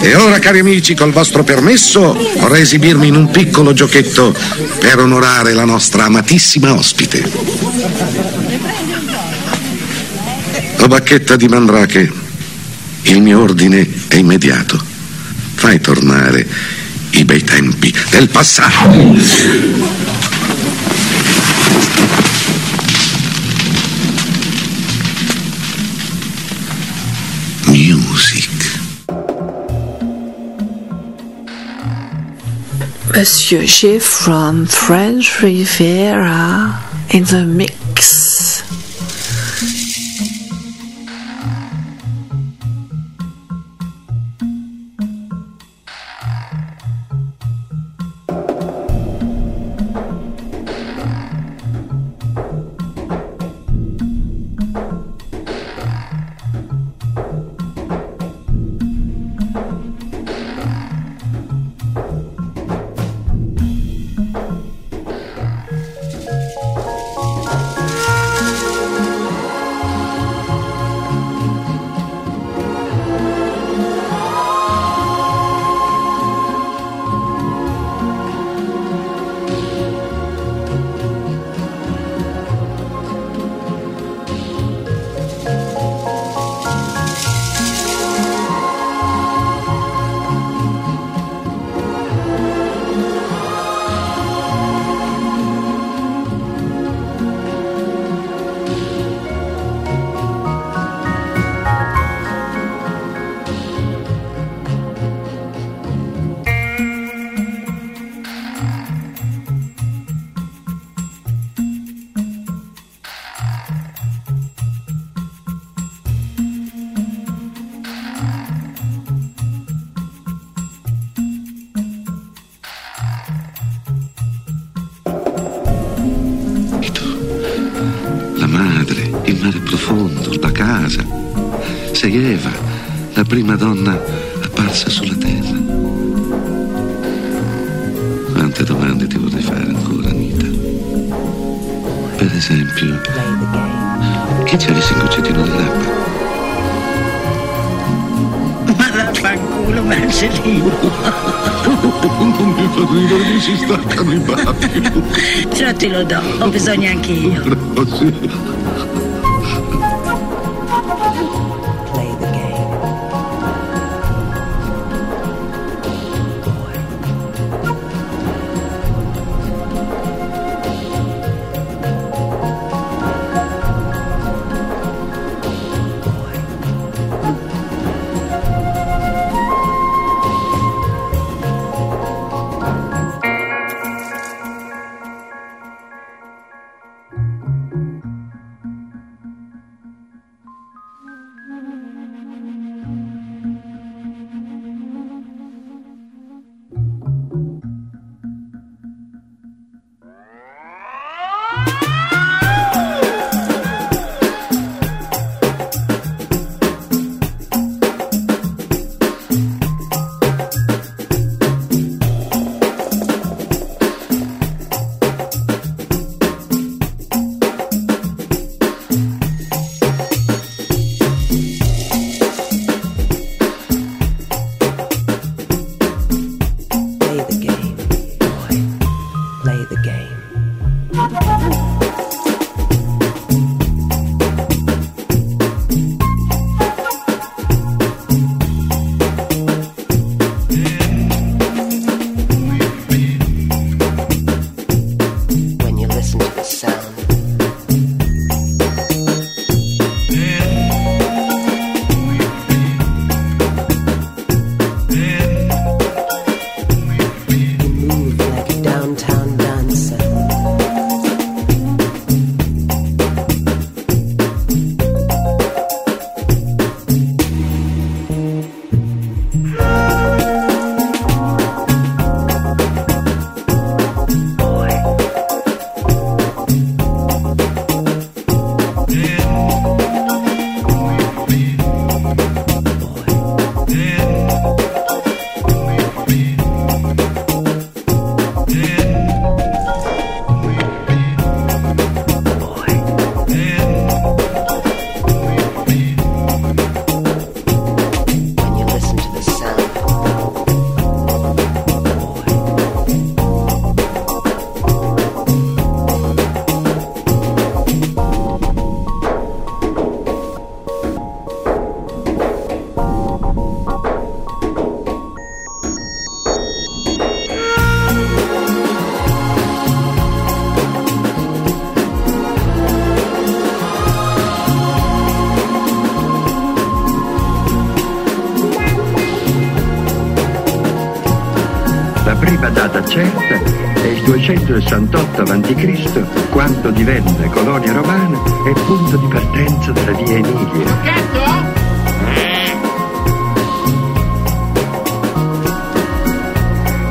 E ora, cari amici, col vostro permesso, vorrei esibirmi in un piccolo giochetto per onorare la nostra amatissima ospite. O bacchetta di Mandrache, il mio ordine è immediato. Fai tornare i bei tempi del passato. Monsieur G from French Riviera in the mix. The game. Certa è il 268 a.C., quando divenne colonia romana e punto di partenza della via Emilia.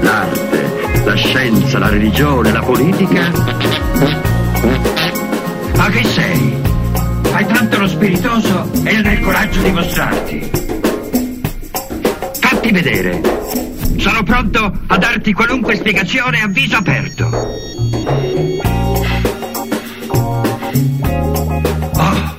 L'arte, la scienza, la religione, la politica. Ma che sei? Hai tanto lo spiritoso e non hai il coraggio di mostrarti. Fatti vedere. Sono pronto a darti qualunque spiegazione a viso aperto. Oh.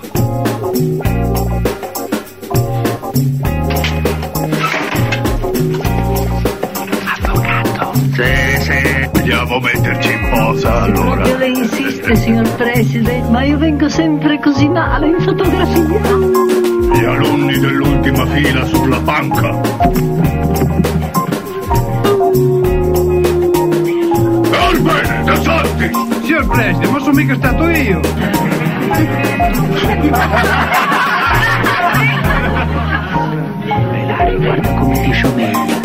Avvocato. Sì, sì. A metterci in posa allora. Io le insiste, signor Preside, ma io vengo sempre così male in fotografia. Gli alunni dell'ultima fila sulla panca. Monsieur Presley, vos amigo está tuyo. Guarda come ti sciomegli.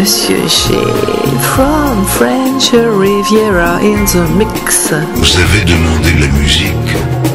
Monsieur G from French Riviera in the mix. Vous savez demander la musique.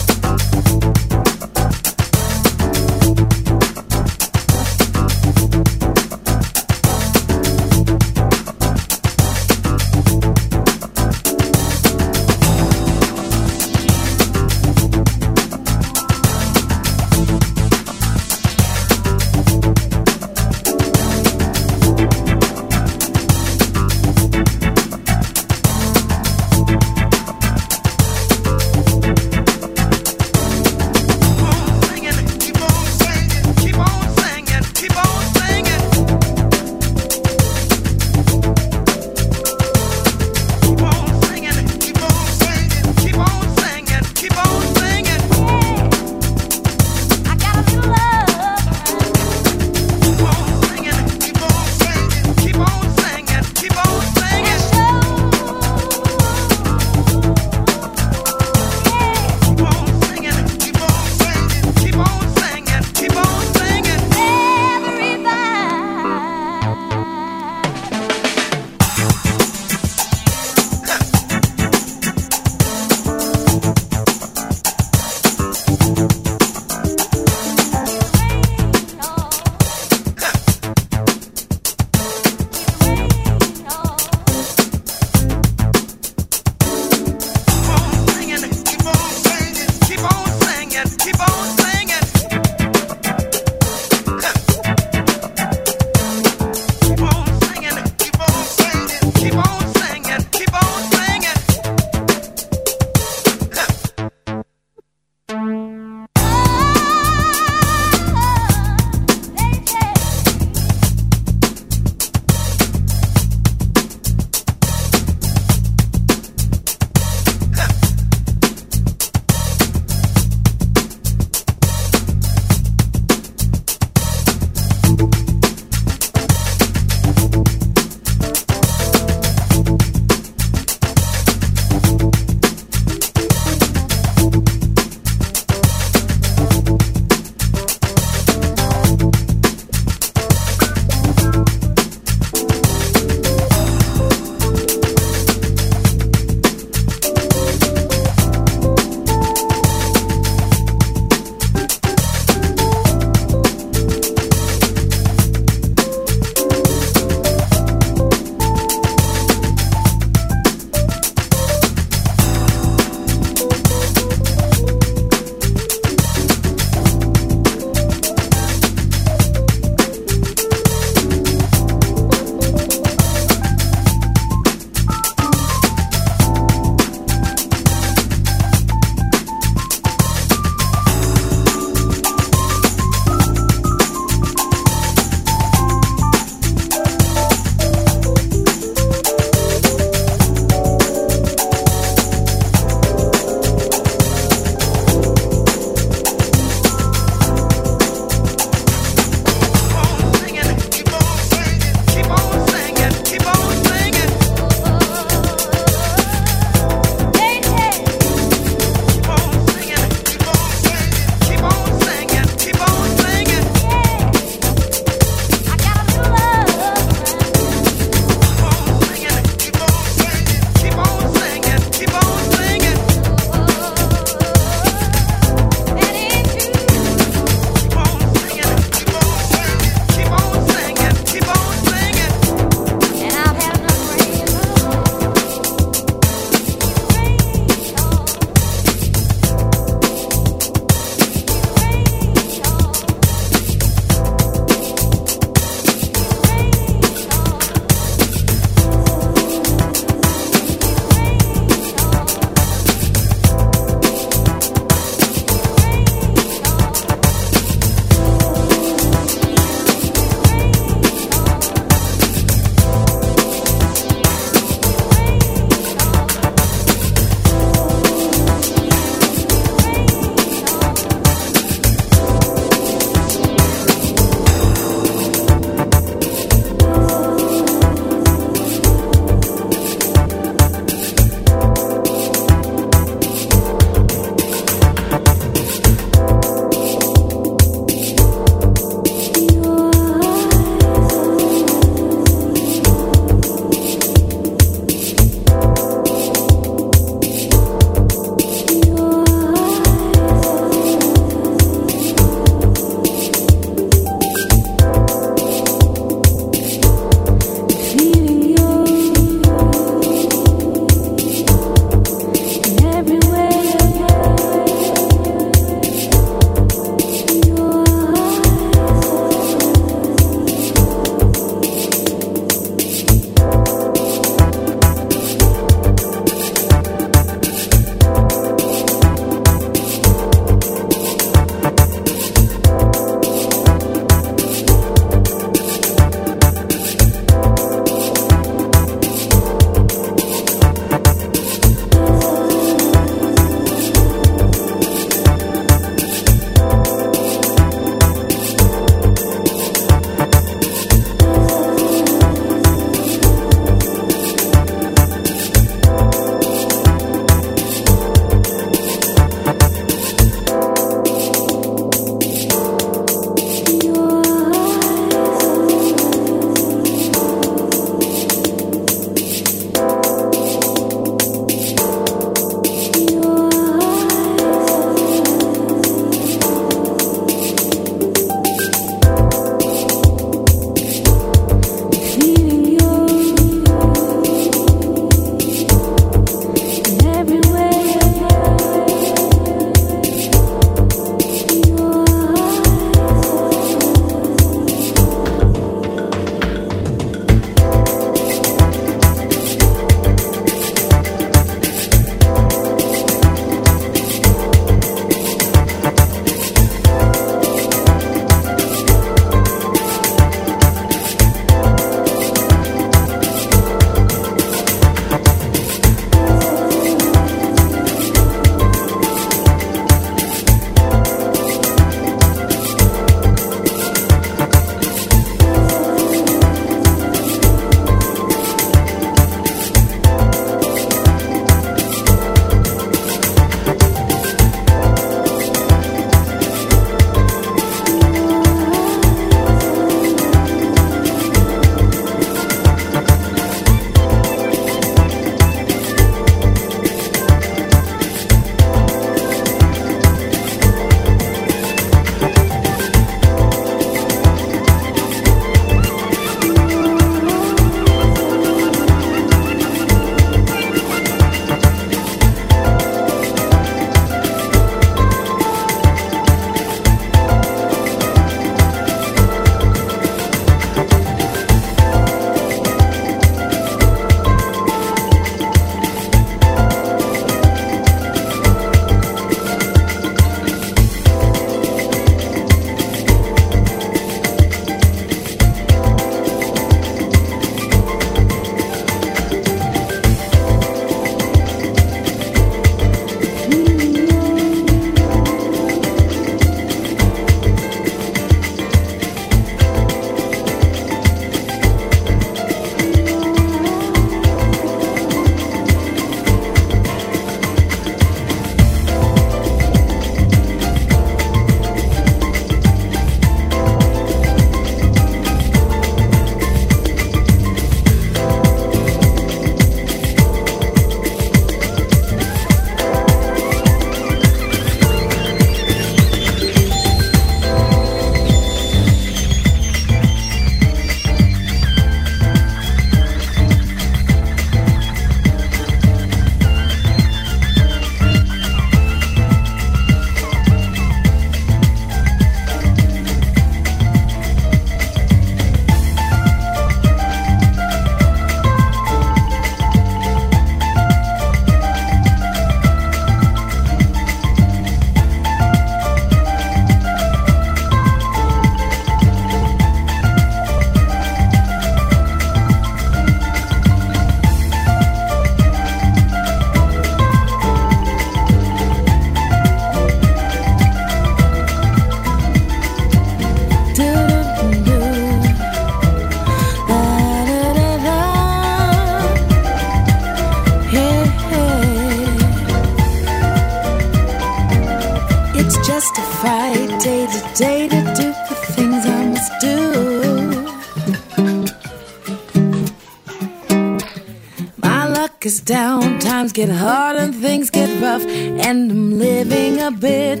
times get hard and things get rough, and I'm living a bit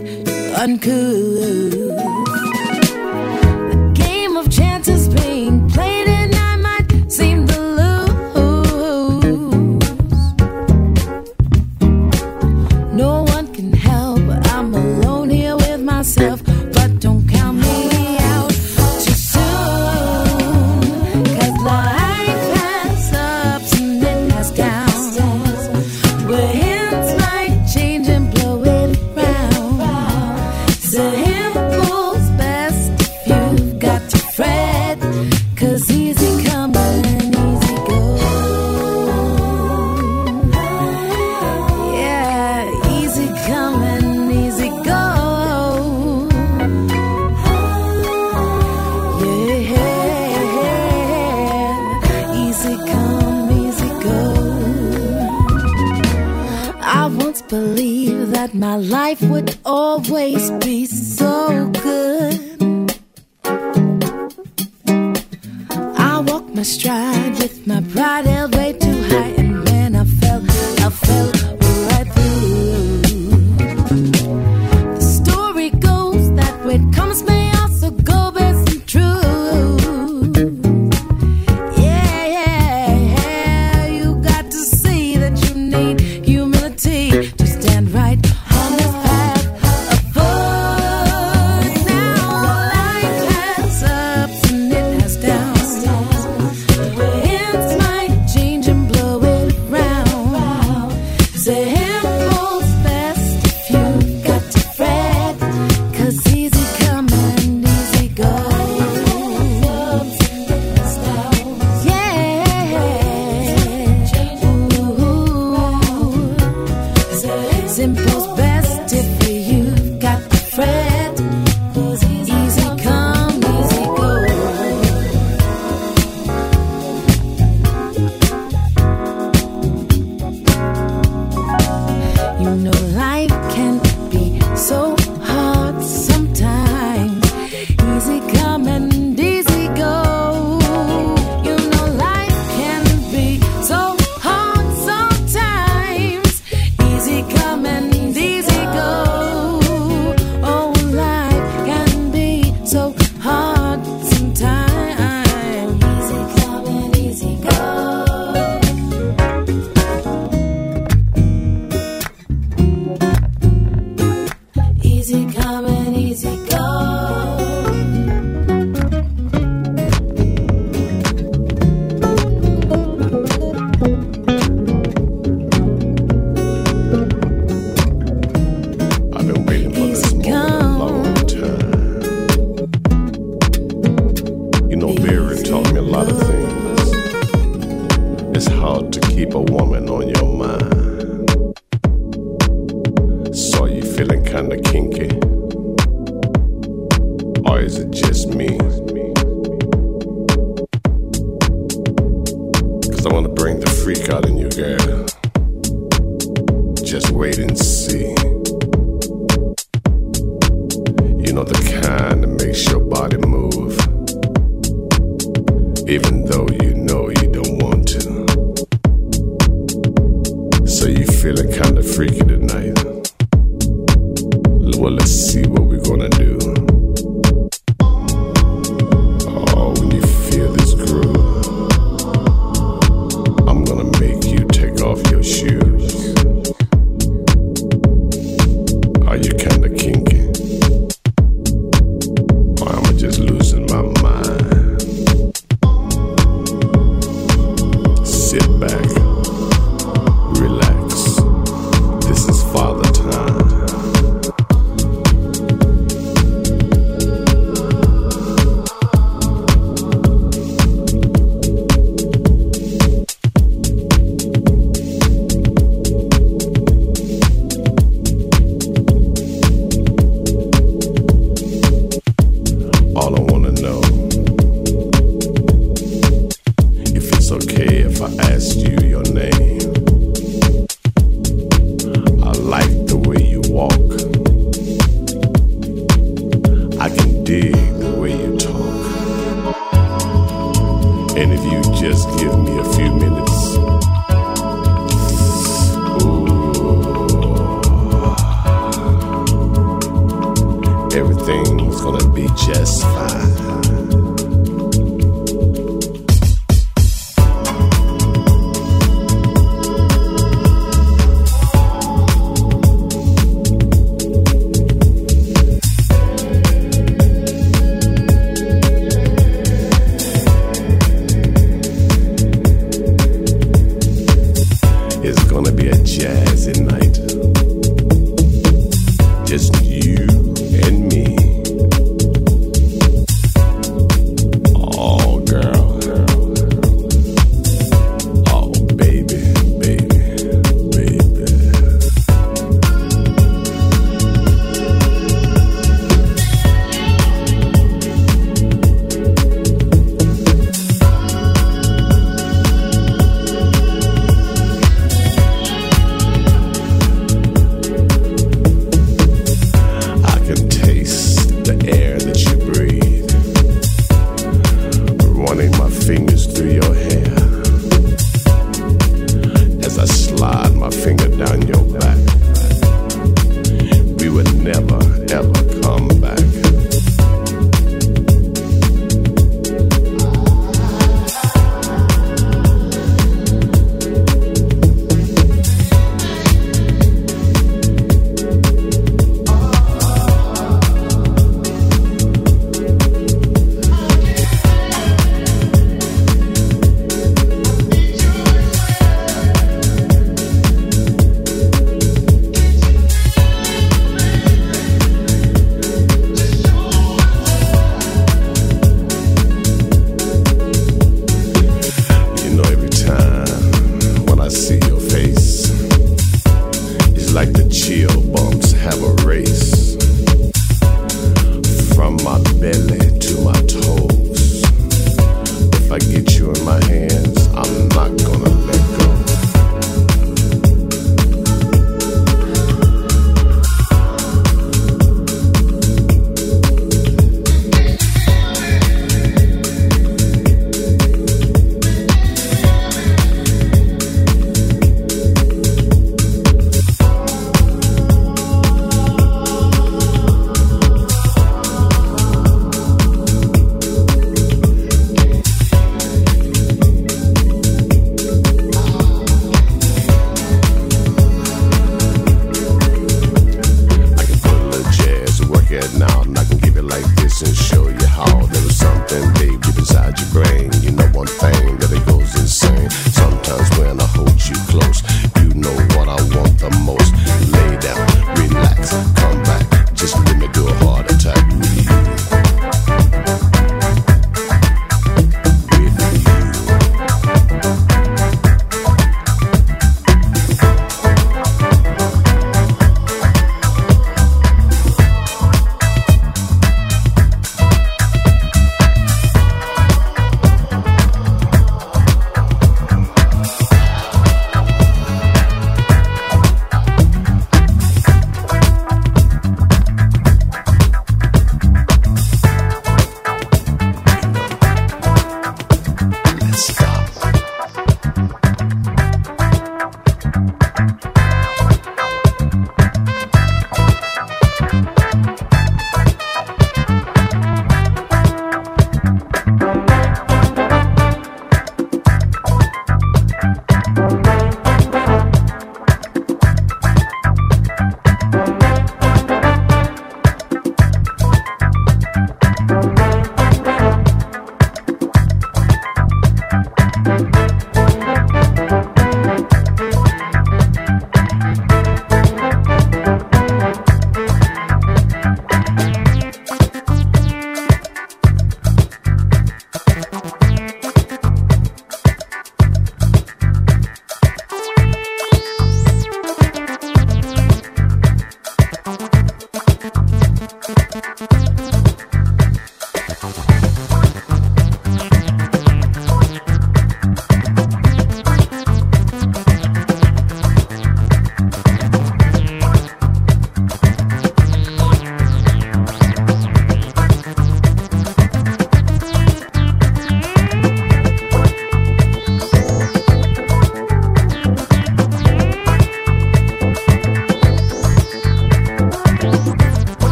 uncool.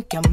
Think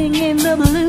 singing the blues,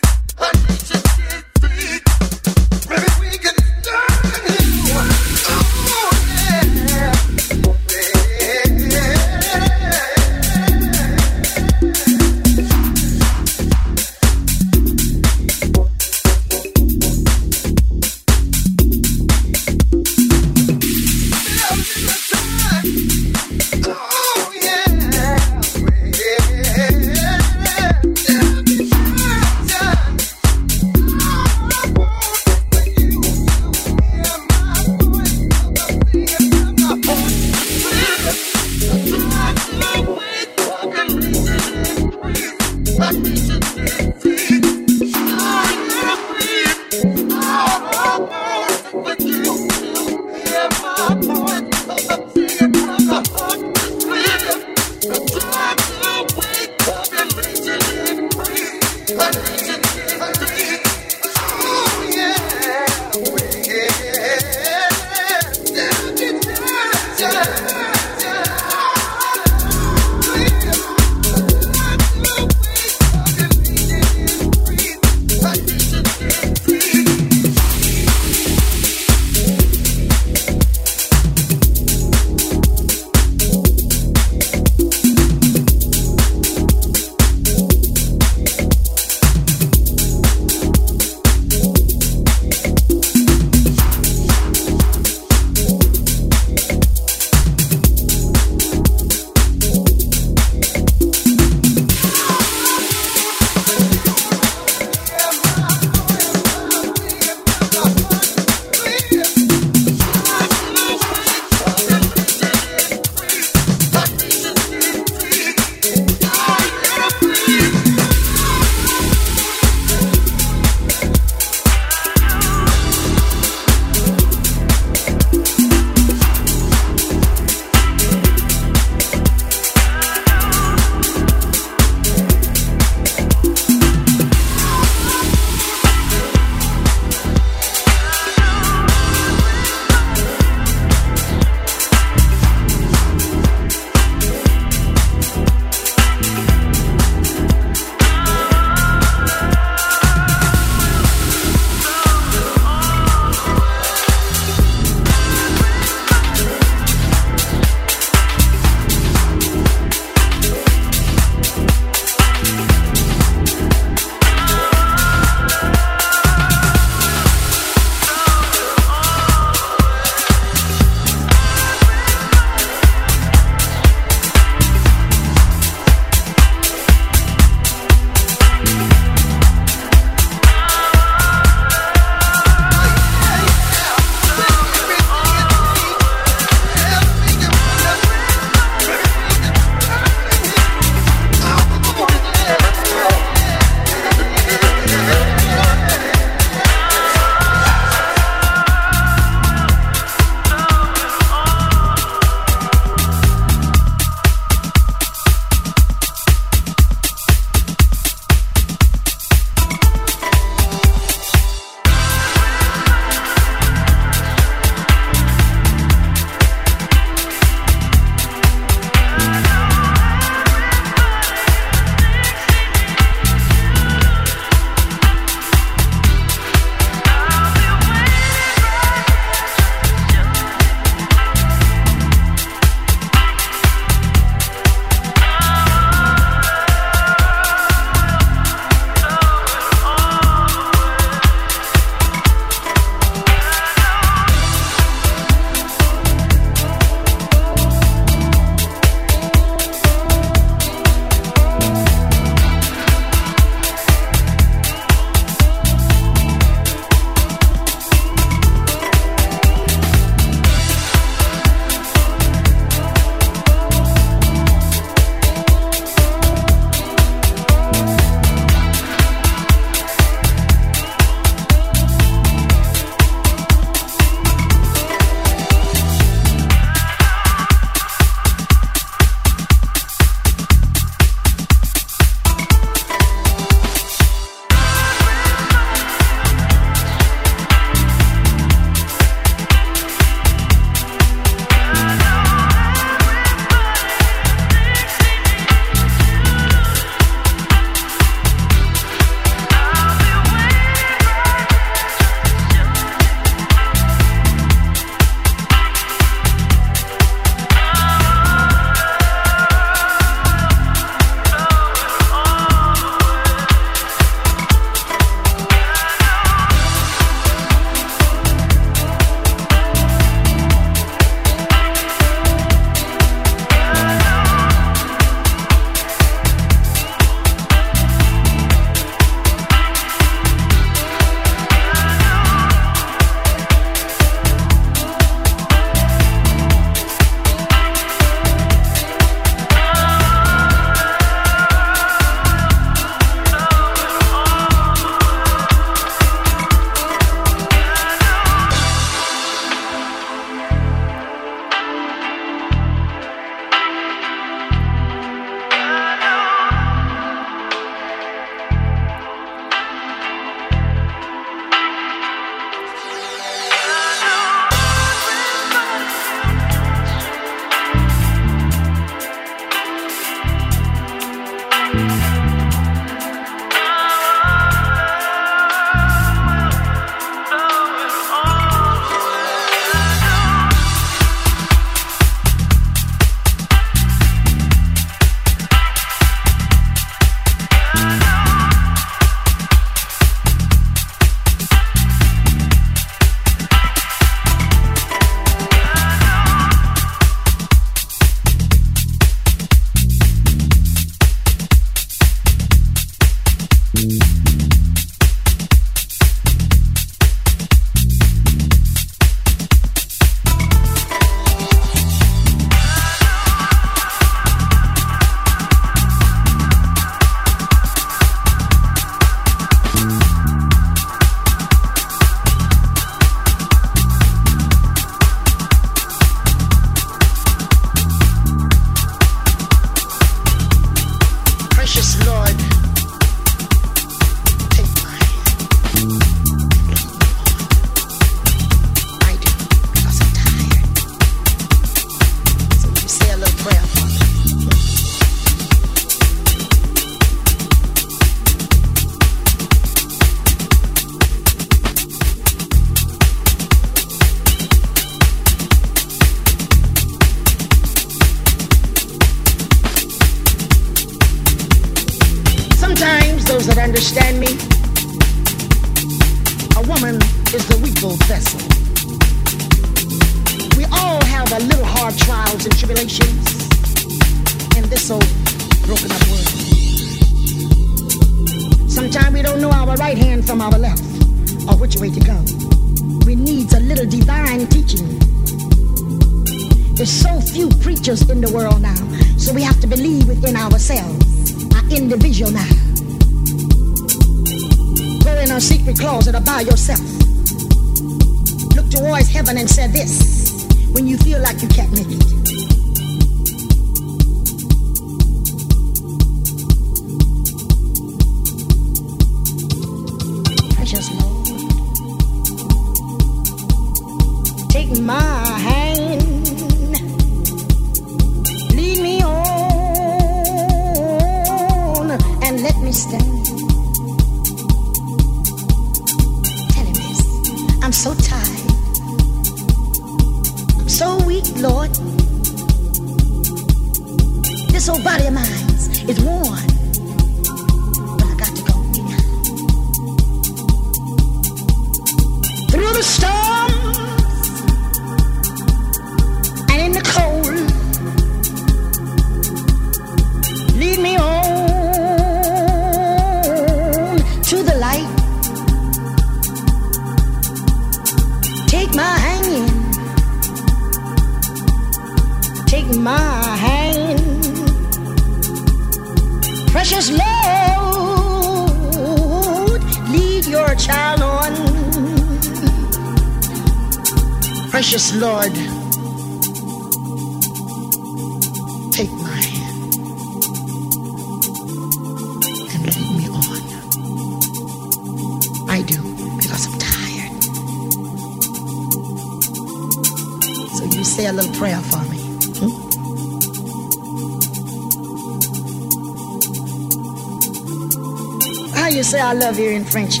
French.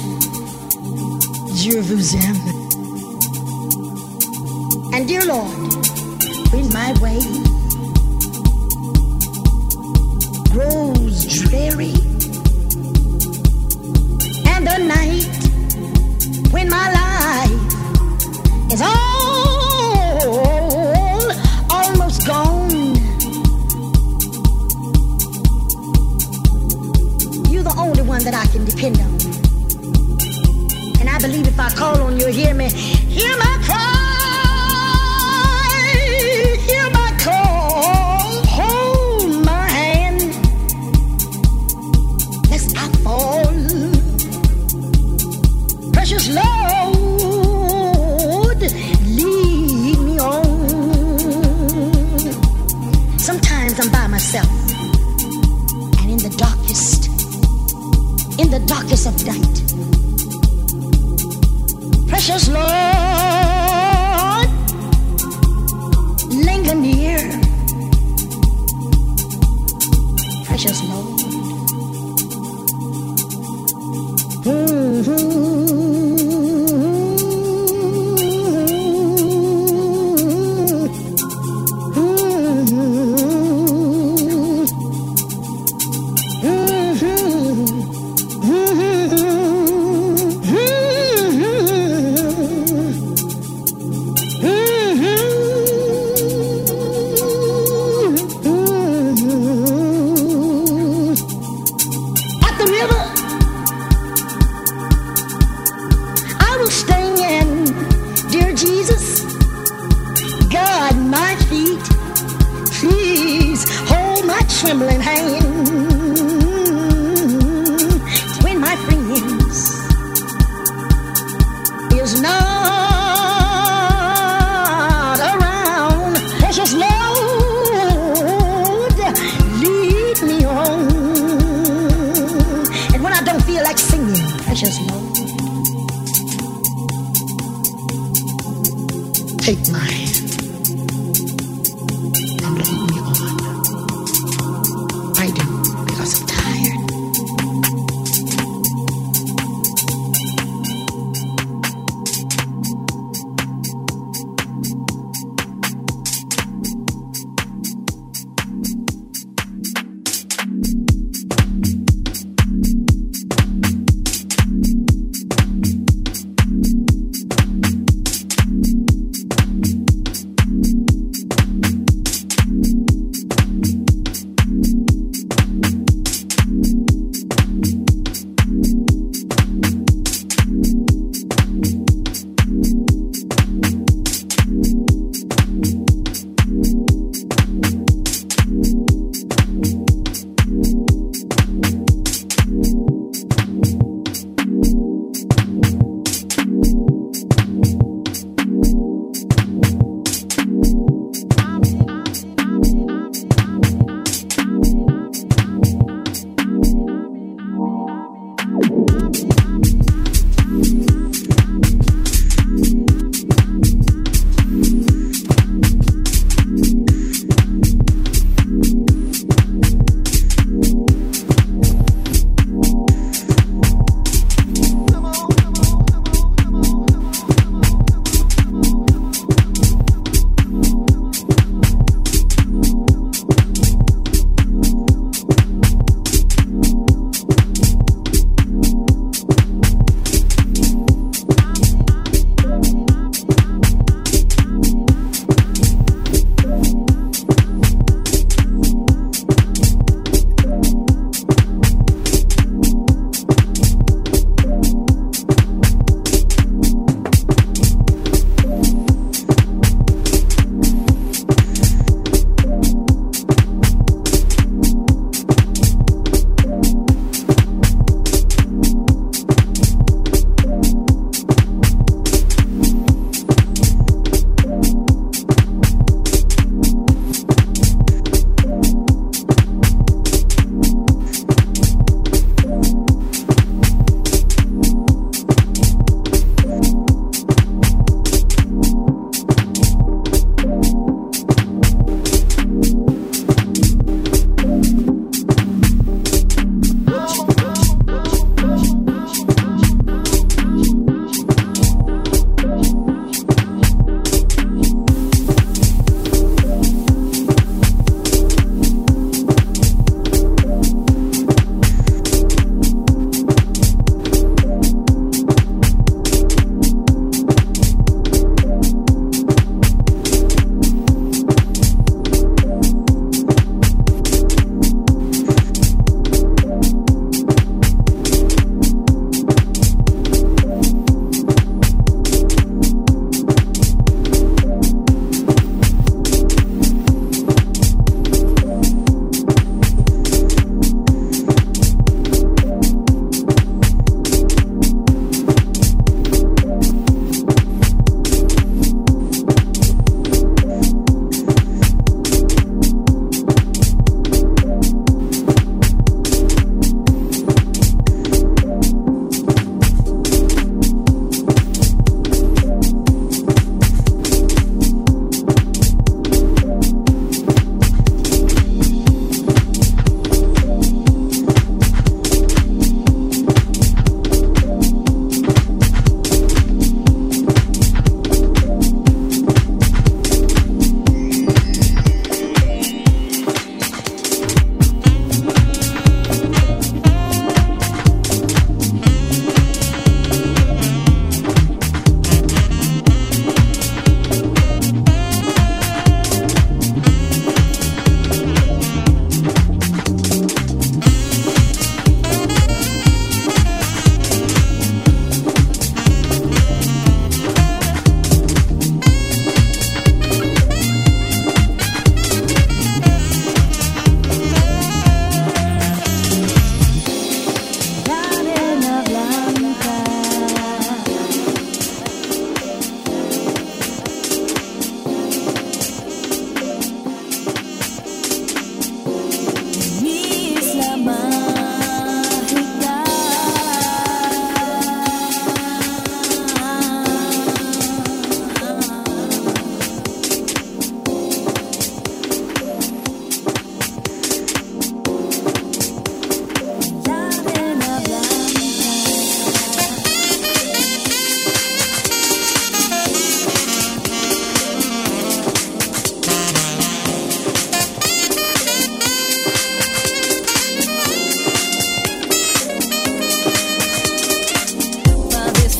Je vous aime. And dear Lord, in my way grows dreary. And the night when my life is all almost gone. you're the only one that I can depend on. I believe if I call on you, hear me. Hear my cry. Hear my call. Hold my hand. Lest I fall. Precious Lord, lead me on. Sometimes I'm by myself. And in the darkest, in the darkest of night precious love.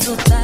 resultado.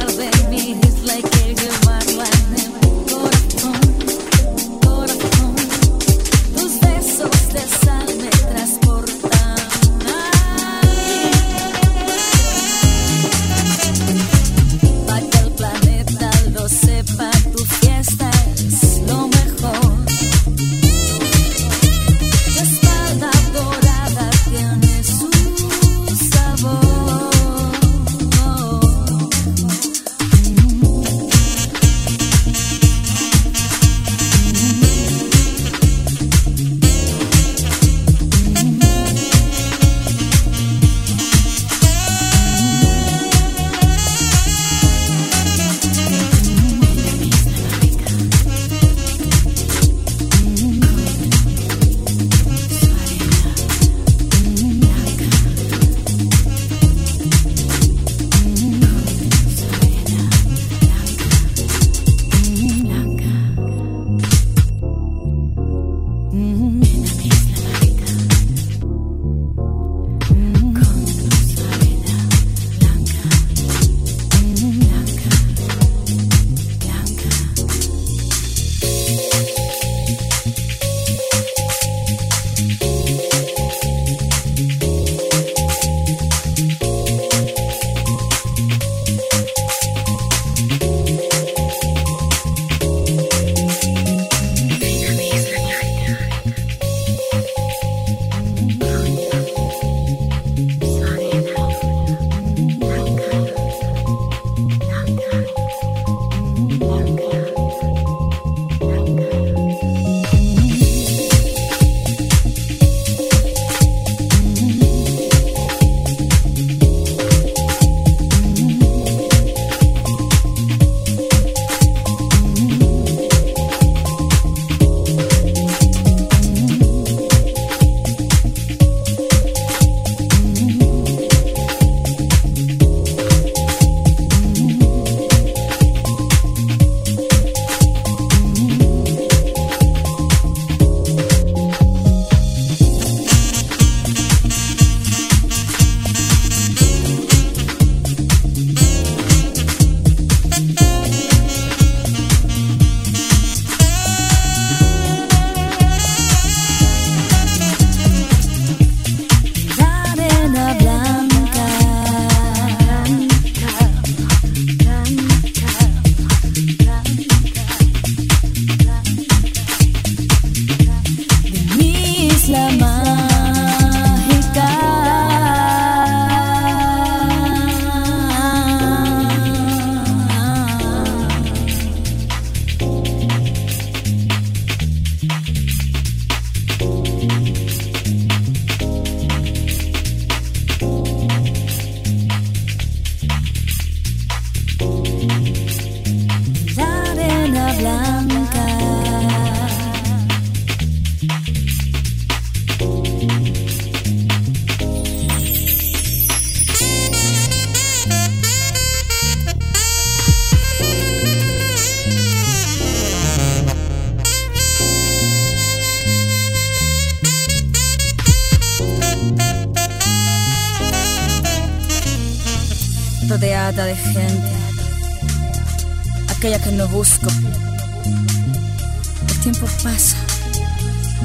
Tiempo pasa,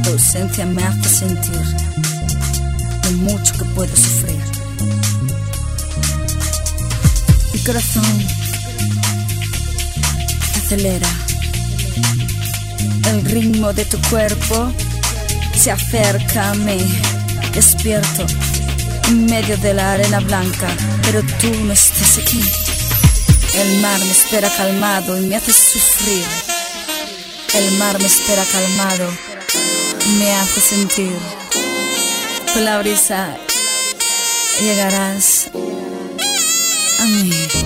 la ausencia me hace sentir lo mucho que puedo sufrir. Mi corazón acelera, el ritmo de tu cuerpo se acerca a mí, despierto en medio de la arena blanca, pero tú no estás aquí. El mar me espera calmado y me hace sufrir. El mar me espera calmado me hace sentir. Con la brisa llegarás a mí.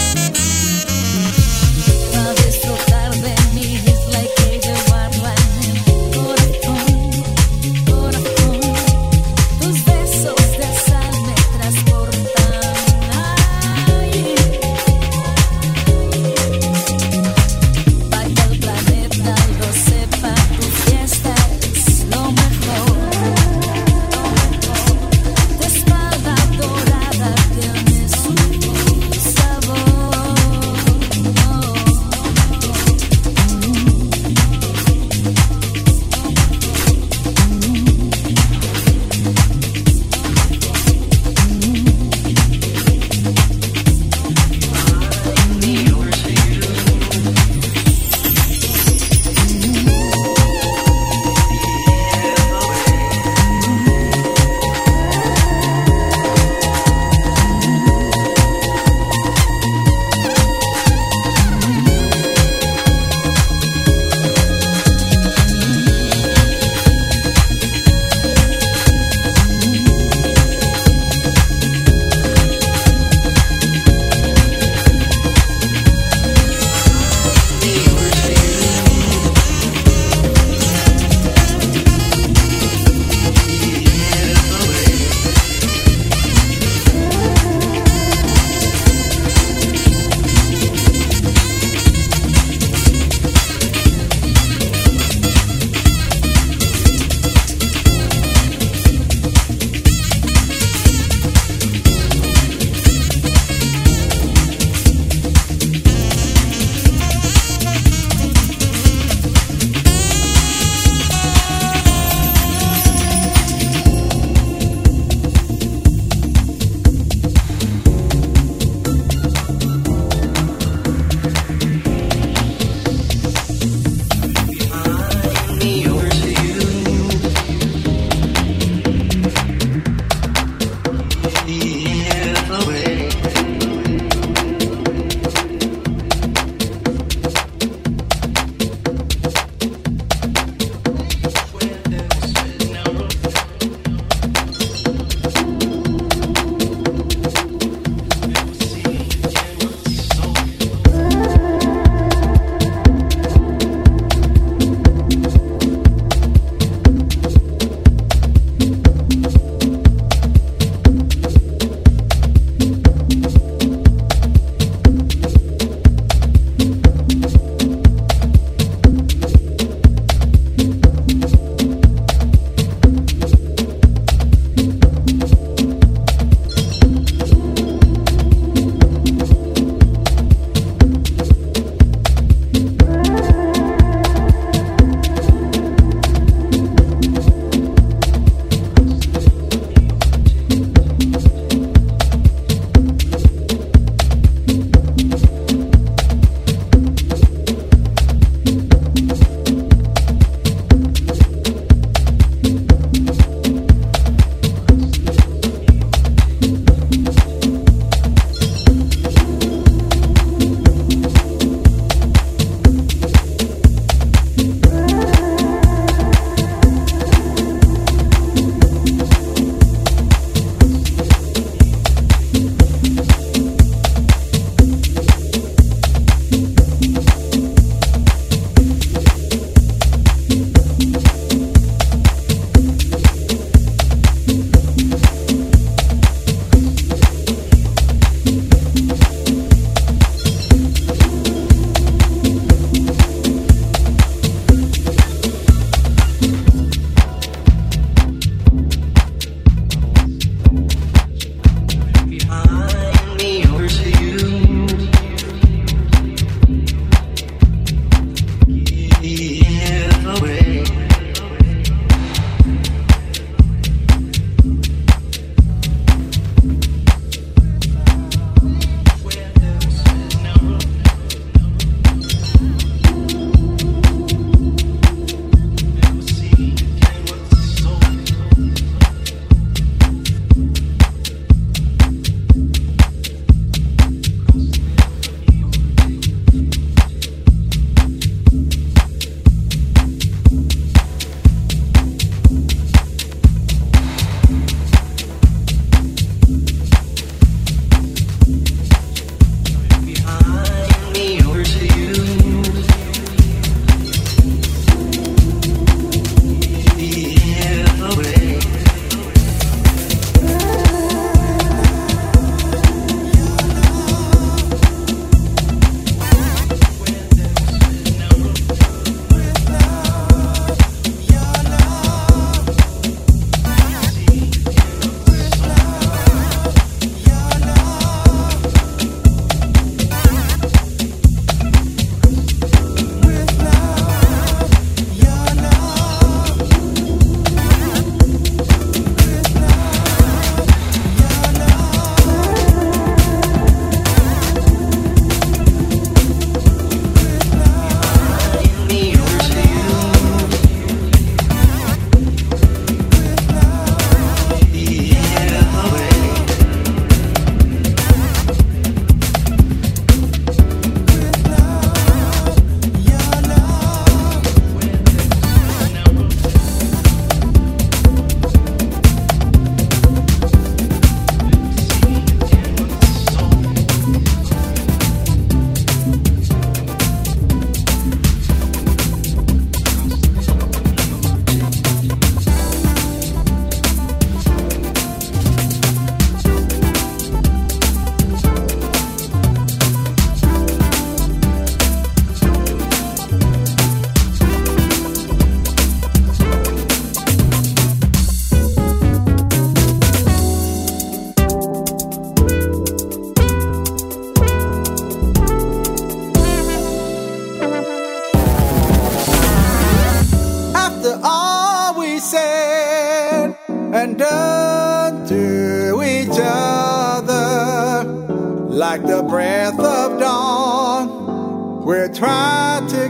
where I tried to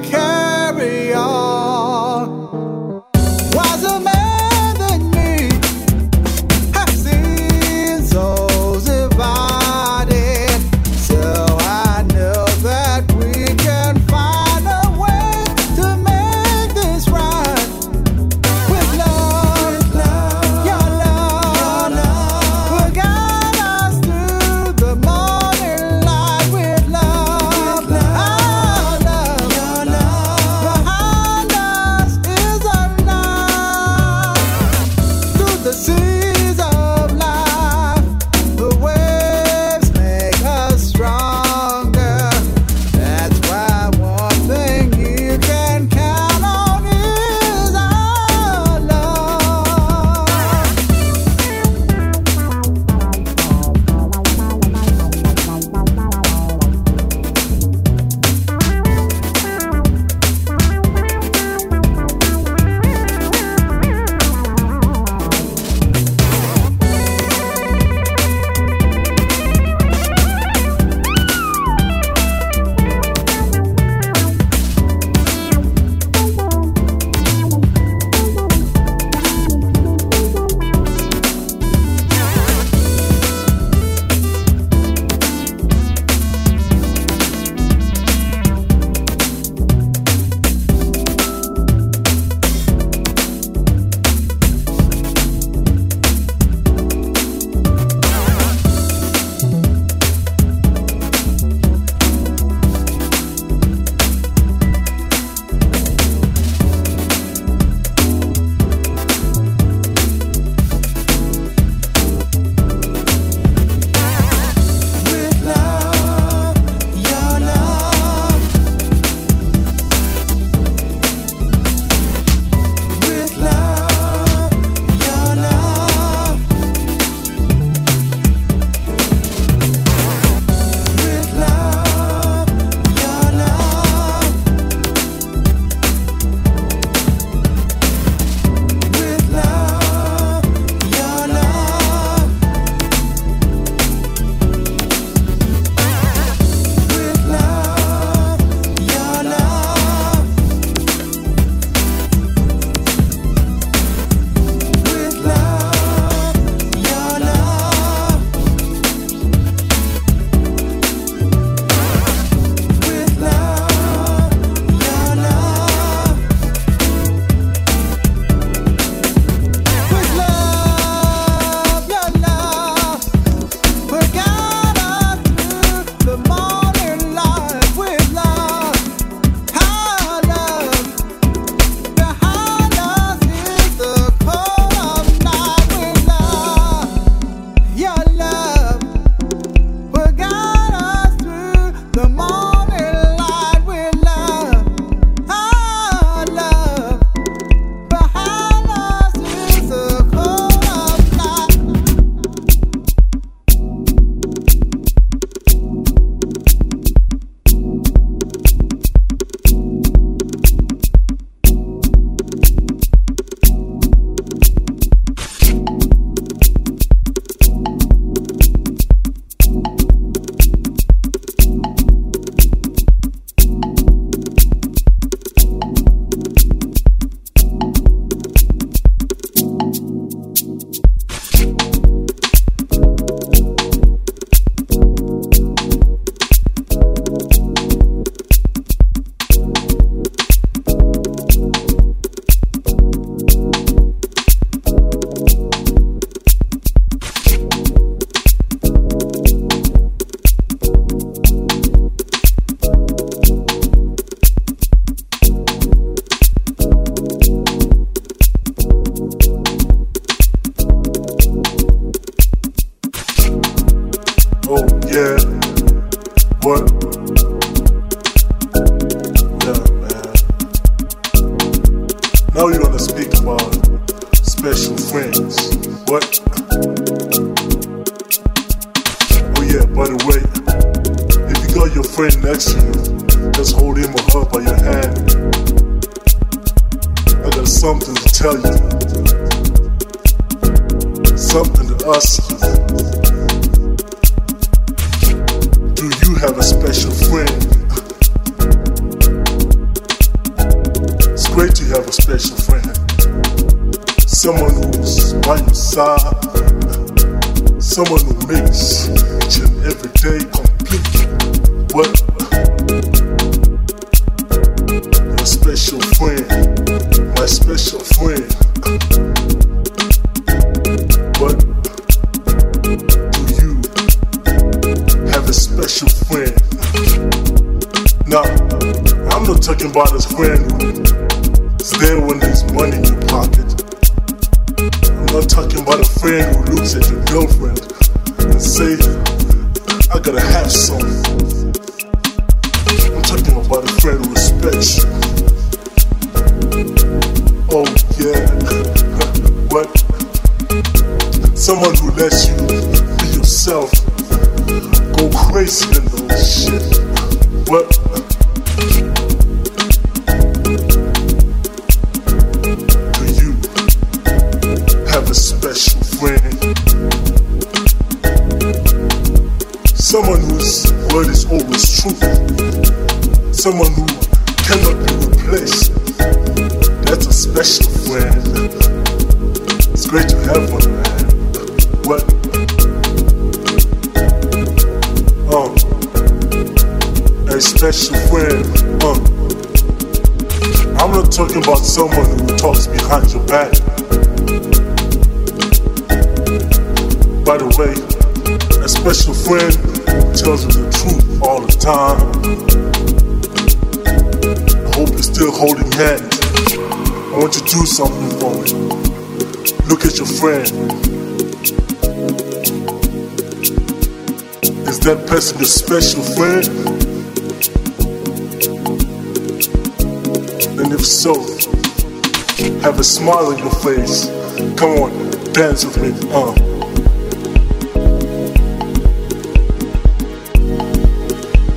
it. Uh.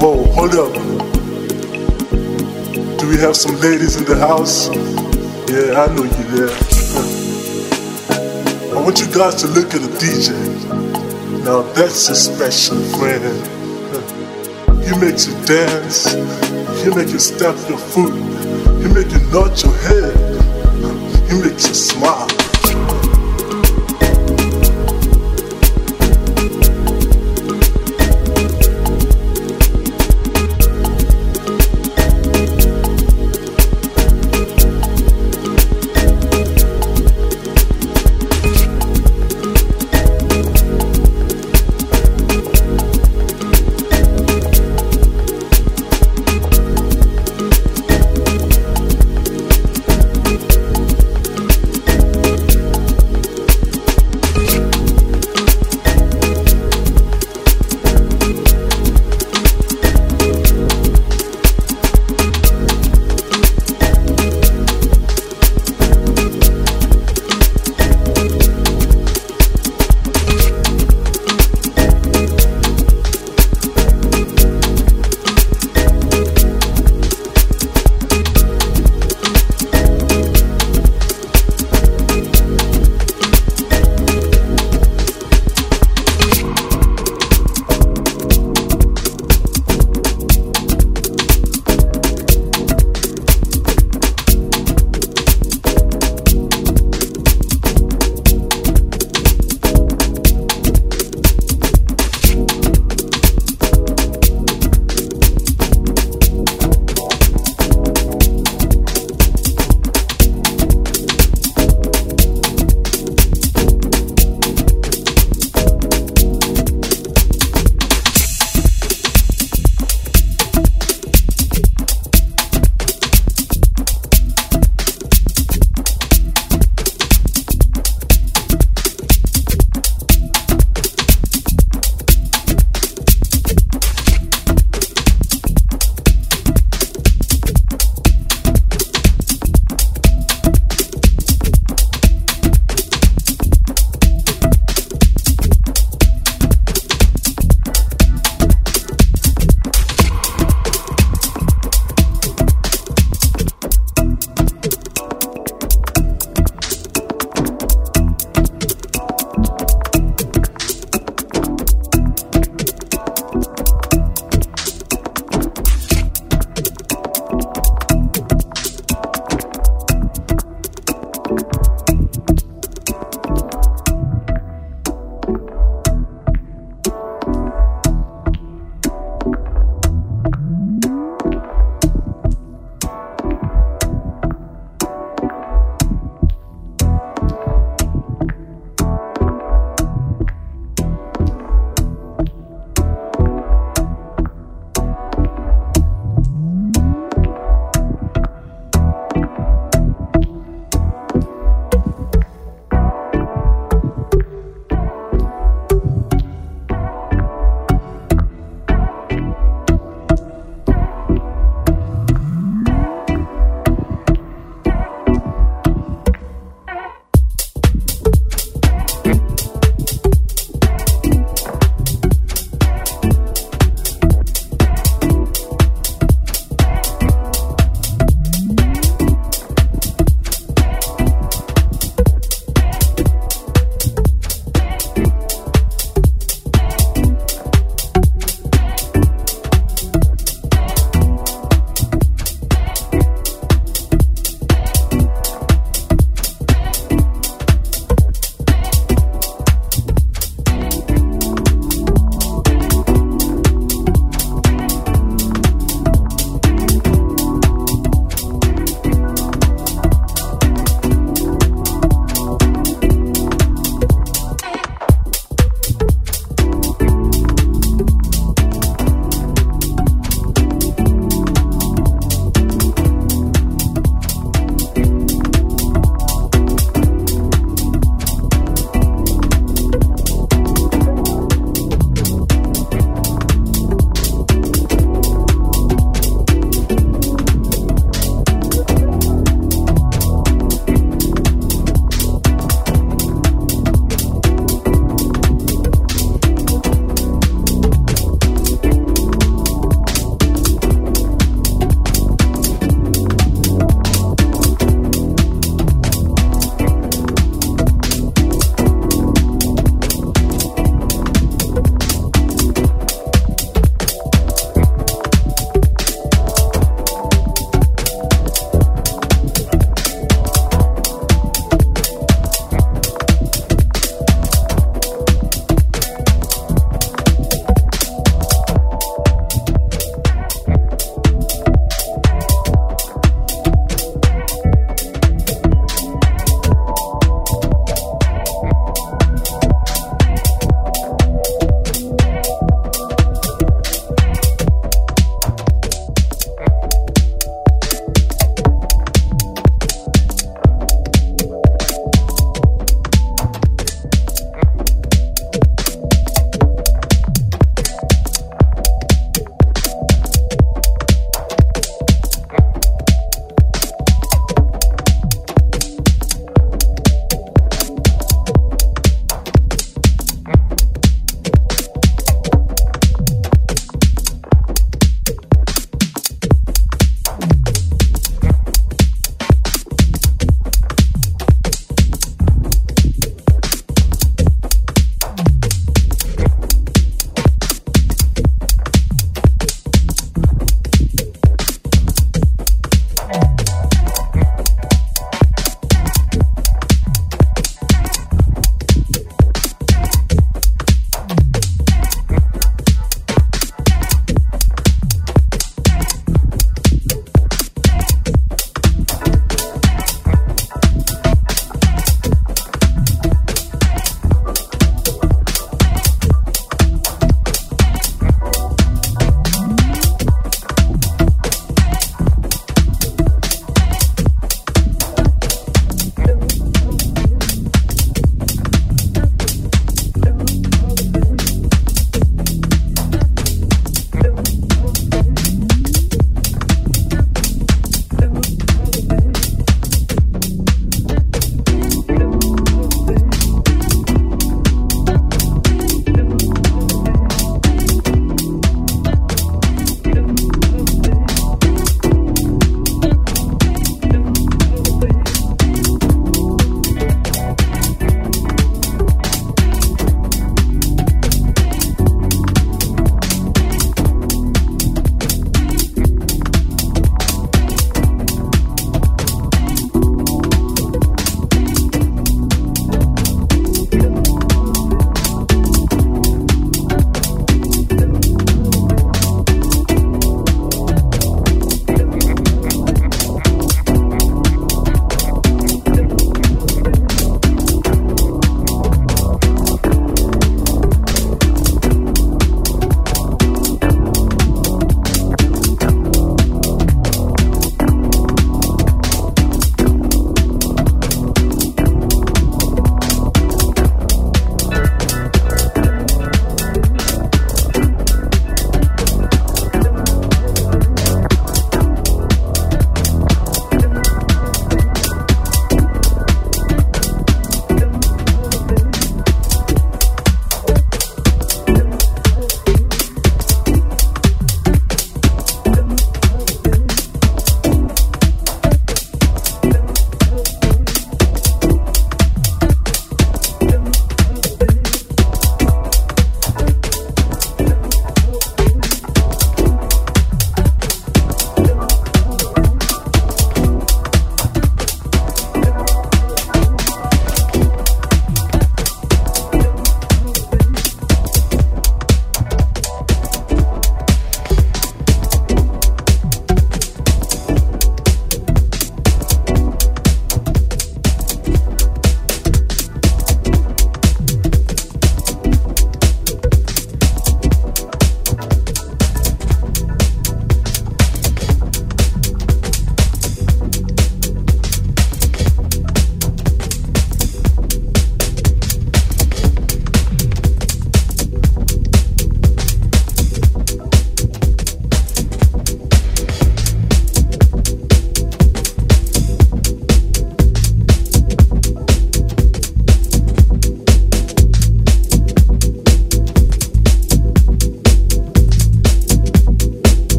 Whoa, hold up. Do we have some ladies in the house? Yeah, I know you there. I want you guys to look at the DJ. Now that's a special friend. He makes you dance. He makes you stamp your foot. He makes you nod your head. He makes you smile.